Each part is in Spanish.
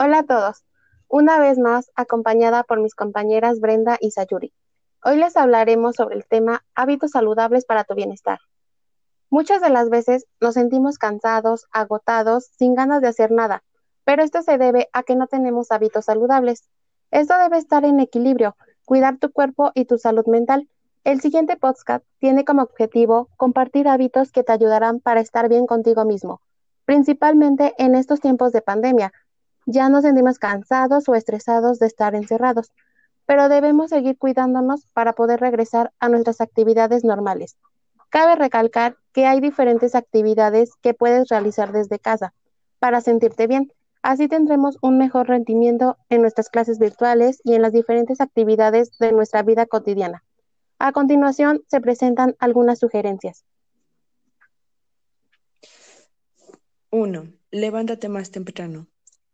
Hola a todos, una vez más acompañada por mis compañeras Brenda y Sayuri. Hoy les hablaremos sobre el tema hábitos saludables para tu bienestar. Muchas de las veces nos sentimos cansados, agotados, sin ganas de hacer nada, pero esto se debe a que no tenemos hábitos saludables. Esto debe estar en equilibrio, cuidar tu cuerpo y tu salud mental. El siguiente podcast tiene como objetivo compartir hábitos que te ayudarán para estar bien contigo mismo, principalmente en estos tiempos de pandemia, ya nos sentimos cansados o estresados de estar encerrados, pero debemos seguir cuidándonos para poder regresar a nuestras actividades normales. Cabe recalcar que hay diferentes actividades que puedes realizar desde casa para sentirte bien. Así tendremos un mejor rendimiento en nuestras clases virtuales y en las diferentes actividades de nuestra vida cotidiana. A continuación se presentan algunas sugerencias. 1. Levántate más temprano.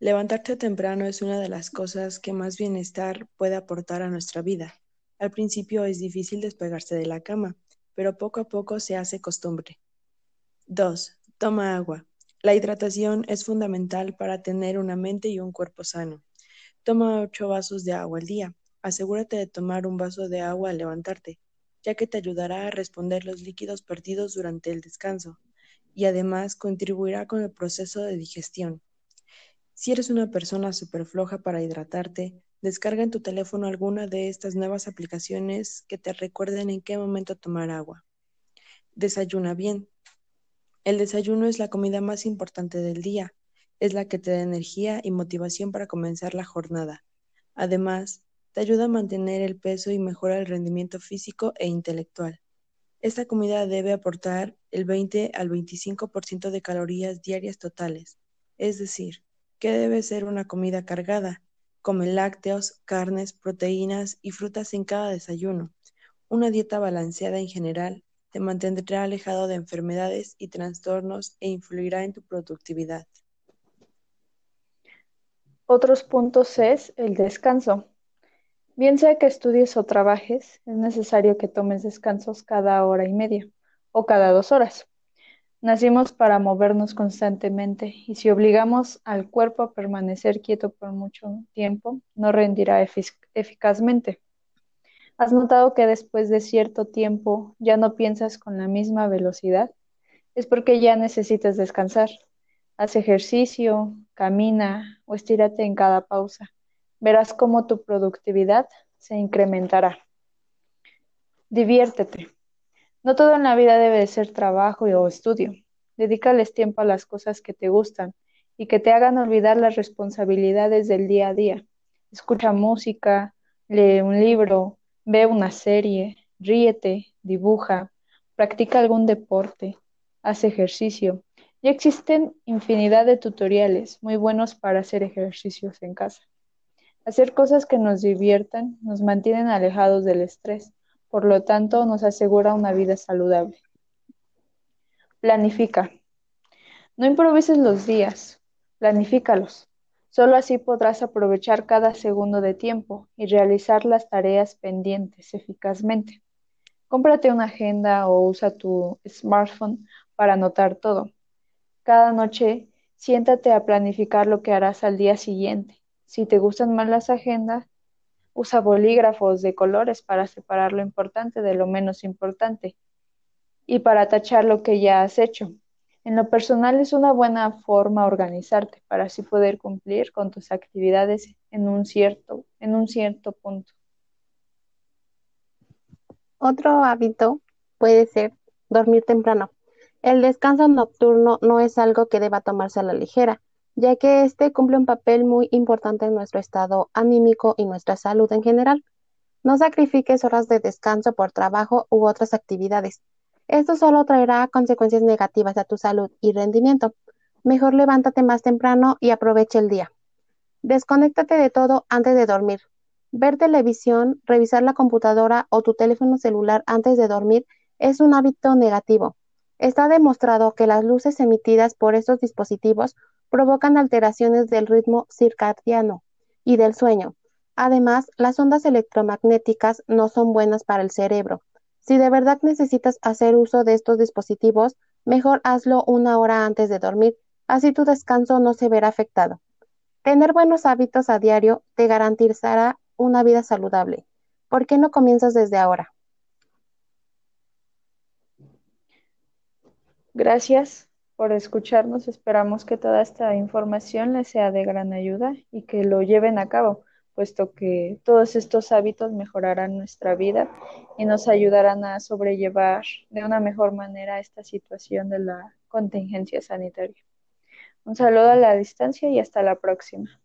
Levantarte temprano es una de las cosas que más bienestar puede aportar a nuestra vida. Al principio es difícil despegarse de la cama, pero poco a poco se hace costumbre. 2. Toma agua. La hidratación es fundamental para tener una mente y un cuerpo sano. Toma 8 vasos de agua al día. Asegúrate de tomar un vaso de agua al levantarte, ya que te ayudará a responder los líquidos perdidos durante el descanso y además contribuirá con el proceso de digestión. Si eres una persona súper floja para hidratarte, descarga en tu teléfono alguna de estas nuevas aplicaciones que te recuerden en qué momento tomar agua. Desayuna bien. El desayuno es la comida más importante del día. Es la que te da energía y motivación para comenzar la jornada. Además, te ayuda a mantener el peso y mejora el rendimiento físico e intelectual. Esta comida debe aportar el 20 al 25% de calorías diarias totales, es decir, que debe ser una comida cargada. Come lácteos, carnes, proteínas y frutas en cada desayuno. Una dieta balanceada en general te mantendrá alejado de enfermedades y trastornos e influirá en tu productividad. Otros puntos es el descanso. Bien sea que estudies o trabajes, es necesario que tomes descansos cada hora y media o cada dos horas. Nacimos para movernos constantemente y si obligamos al cuerpo a permanecer quieto por mucho tiempo, no rendirá eficazmente. ¿Has notado que después de cierto tiempo ya no piensas con la misma velocidad? Es porque ya necesitas descansar. Haz ejercicio, camina o estírate en cada pausa. Verás cómo tu productividad se incrementará. Diviértete. No todo en la vida debe de ser trabajo o estudio. Dedícales tiempo a las cosas que te gustan y que te hagan olvidar las responsabilidades del día a día. Escucha música, lee un libro, ve una serie, ríete, dibuja, practica algún deporte, haz ejercicio. Ya existen infinidad de tutoriales muy buenos para hacer ejercicios en casa. Hacer cosas que nos diviertan nos mantienen alejados del estrés por lo tanto nos asegura una vida saludable. Planifica. No improvises los días, planifícalos. Solo así podrás aprovechar cada segundo de tiempo y realizar las tareas pendientes eficazmente. Cómprate una agenda o usa tu smartphone para anotar todo. Cada noche siéntate a planificar lo que harás al día siguiente. Si te gustan más las agendas, Usa bolígrafos de colores para separar lo importante de lo menos importante y para tachar lo que ya has hecho. En lo personal es una buena forma organizarte para así poder cumplir con tus actividades en un cierto, en un cierto punto. Otro hábito puede ser dormir temprano. El descanso nocturno no es algo que deba tomarse a la ligera, ya que este cumple un papel muy importante en nuestro estado anímico y nuestra salud en general. No sacrifiques horas de descanso por trabajo u otras actividades. Esto solo traerá consecuencias negativas a tu salud y rendimiento. Mejor levántate más temprano y aprovecha el día. Desconéctate de todo antes de dormir. Ver televisión, revisar la computadora o tu teléfono celular antes de dormir es un hábito negativo. Está demostrado que las luces emitidas por estos dispositivos provocan alteraciones del ritmo circadiano y del sueño. Además, las ondas electromagnéticas no son buenas para el cerebro. Si de verdad necesitas hacer uso de estos dispositivos, mejor hazlo una hora antes de dormir, así tu descanso no se verá afectado. Tener buenos hábitos a diario te garantizará una vida saludable. ¿Por qué no comienzas desde ahora? Gracias por escucharnos. Esperamos que toda esta información les sea de gran ayuda y que lo lleven a cabo, puesto que todos estos hábitos mejorarán nuestra vida y nos ayudarán a sobrellevar de una mejor manera esta situación de la contingencia sanitaria. Un saludo a la distancia y hasta la próxima.